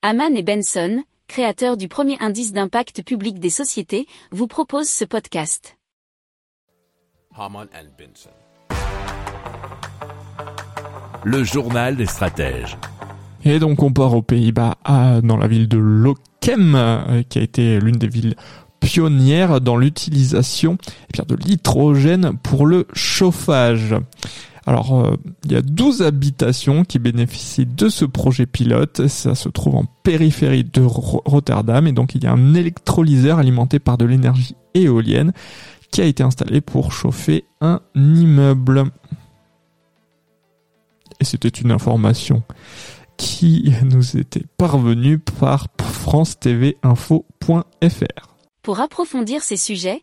Haman et Benson, créateurs du premier indice d'impact public des sociétés, vous proposent ce podcast. Haman and Benson. Le journal des stratèges. Et donc on part aux Pays-Bas, dans la ville de Lokem, euh, qui a été l'une des villes pionnières dans l'utilisation eh bien, de l'hydrogène pour le chauffage. Alors, euh, il y a 12 habitations qui bénéficient de ce projet pilote. Ça se trouve en périphérie de Ro- Rotterdam. Et donc, il y a un électrolyseur alimenté par de l'énergie éolienne qui a été installé pour chauffer un immeuble. Et c'était une information qui nous était parvenue par france-tv-info.fr. Pour approfondir ces sujets,